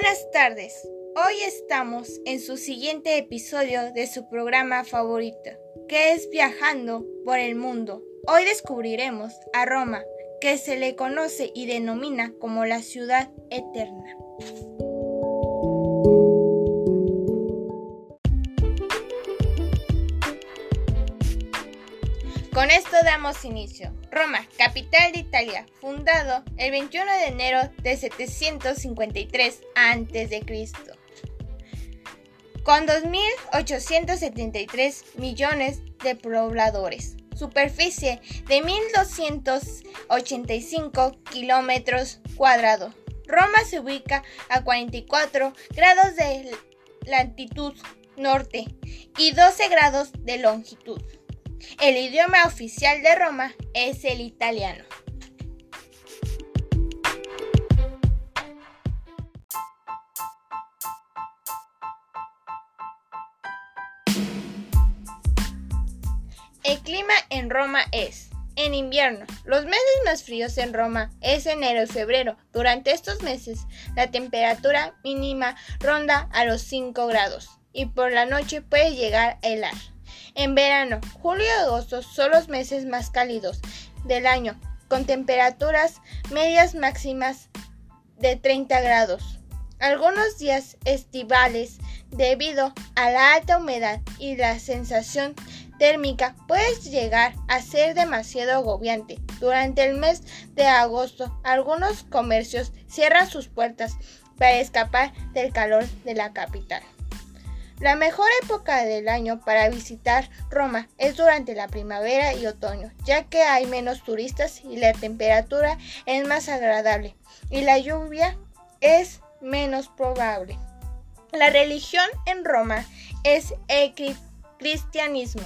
Buenas tardes. Hoy estamos en su siguiente episodio de su programa favorito, que es Viajando por el Mundo. Hoy descubriremos a Roma, que se le conoce y denomina como la ciudad eterna. Con esto damos inicio. Roma, capital de Italia, fundado el 21 de enero de 753 a.C. Con 2.873 millones de pobladores, superficie de 1.285 kilómetros cuadrados. Roma se ubica a 44 grados de latitud norte y 12 grados de longitud. El idioma oficial de Roma es el italiano. El clima en Roma es en invierno. Los meses más fríos en Roma es enero y febrero. Durante estos meses la temperatura mínima ronda a los 5 grados y por la noche puede llegar a helar. En verano, julio y agosto son los meses más cálidos del año, con temperaturas medias máximas de 30 grados. Algunos días estivales, debido a la alta humedad y la sensación térmica, puede llegar a ser demasiado agobiante. Durante el mes de agosto, algunos comercios cierran sus puertas para escapar del calor de la capital. La mejor época del año para visitar Roma es durante la primavera y otoño, ya que hay menos turistas y la temperatura es más agradable y la lluvia es menos probable. La religión en Roma es el cristianismo.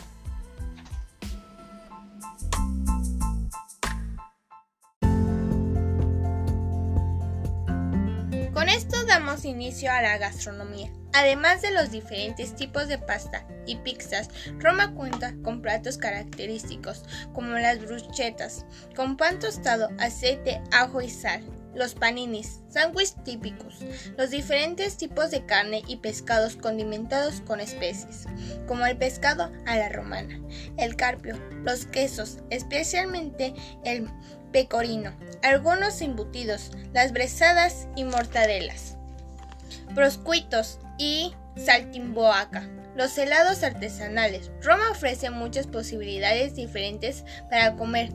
Con esto damos inicio a la gastronomía. Además de los diferentes tipos de pasta y pizzas, Roma cuenta con platos característicos como las bruschetas, con pan tostado, aceite, ajo y sal, los paninis, sándwiches típicos, los diferentes tipos de carne y pescados condimentados con especies, como el pescado a la romana, el carpio, los quesos, especialmente el pecorino, algunos embutidos, las bresadas y mortadelas, proscuitos y saltimboaca. Los helados artesanales. Roma ofrece muchas posibilidades diferentes para comer,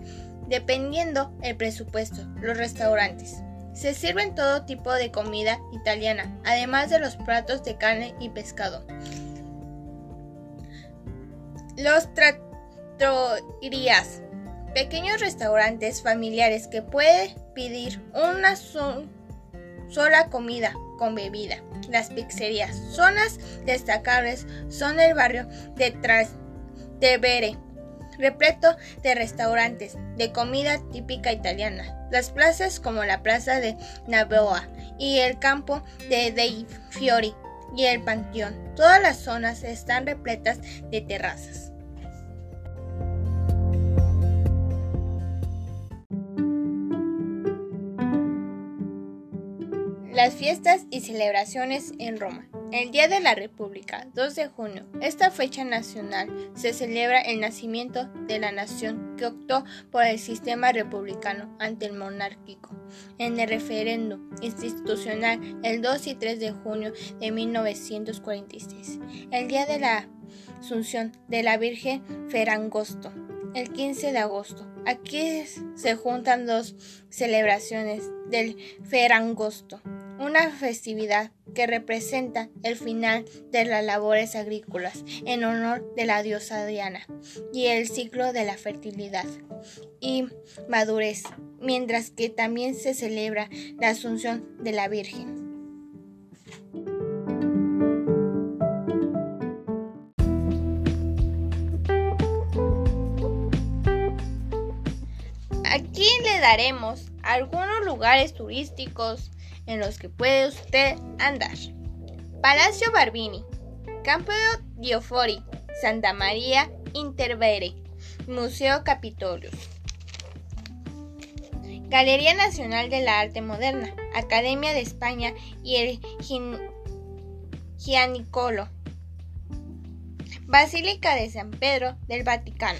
dependiendo el presupuesto. Los restaurantes. Se sirven todo tipo de comida italiana, además de los platos de carne y pescado. Los trattorias pequeños restaurantes familiares que puede pedir una sola comida con bebida. Las pizzerías, zonas destacables son el barrio de Trastevere, repleto de restaurantes de comida típica italiana. Las plazas como la plaza de Navoa y el campo de Dei Fiori y el Panteón. Todas las zonas están repletas de terrazas. Las fiestas y celebraciones en Roma. El Día de la República, 2 de junio. Esta fecha nacional se celebra el nacimiento de la nación que optó por el sistema republicano ante el monárquico en el referéndum institucional el 2 y 3 de junio de 1946. El Día de la Asunción de la Virgen Ferangosto, el 15 de agosto. Aquí se juntan dos celebraciones del Ferangosto una festividad que representa el final de las labores agrícolas en honor de la diosa Diana y el ciclo de la fertilidad y madurez, mientras que también se celebra la Asunción de la Virgen. Aquí le daremos algunos lugares turísticos en los que puede usted andar. Palacio Barbini, Campo Diofori, Santa María Intervere, Museo Capitolio. Galería Nacional de la Arte Moderna, Academia de España y el Gianicolo. Basílica de San Pedro del Vaticano.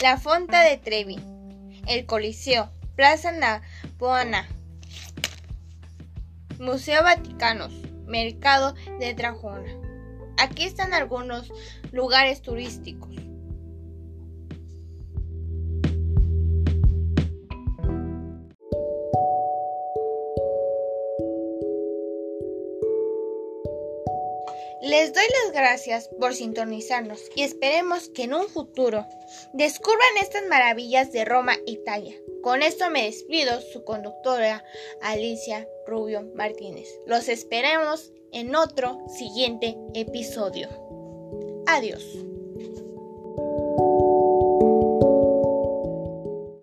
La Fonta de Trevi, el Coliseo, Plaza Navona, Museo Vaticanos, Mercado de Trajona. Aquí están algunos lugares turísticos. Les doy las gracias por sintonizarnos y esperemos que en un futuro descubran estas maravillas de Roma, Italia. Con esto me despido, su conductora Alicia Rubio Martínez. Los esperemos en otro siguiente episodio. Adiós.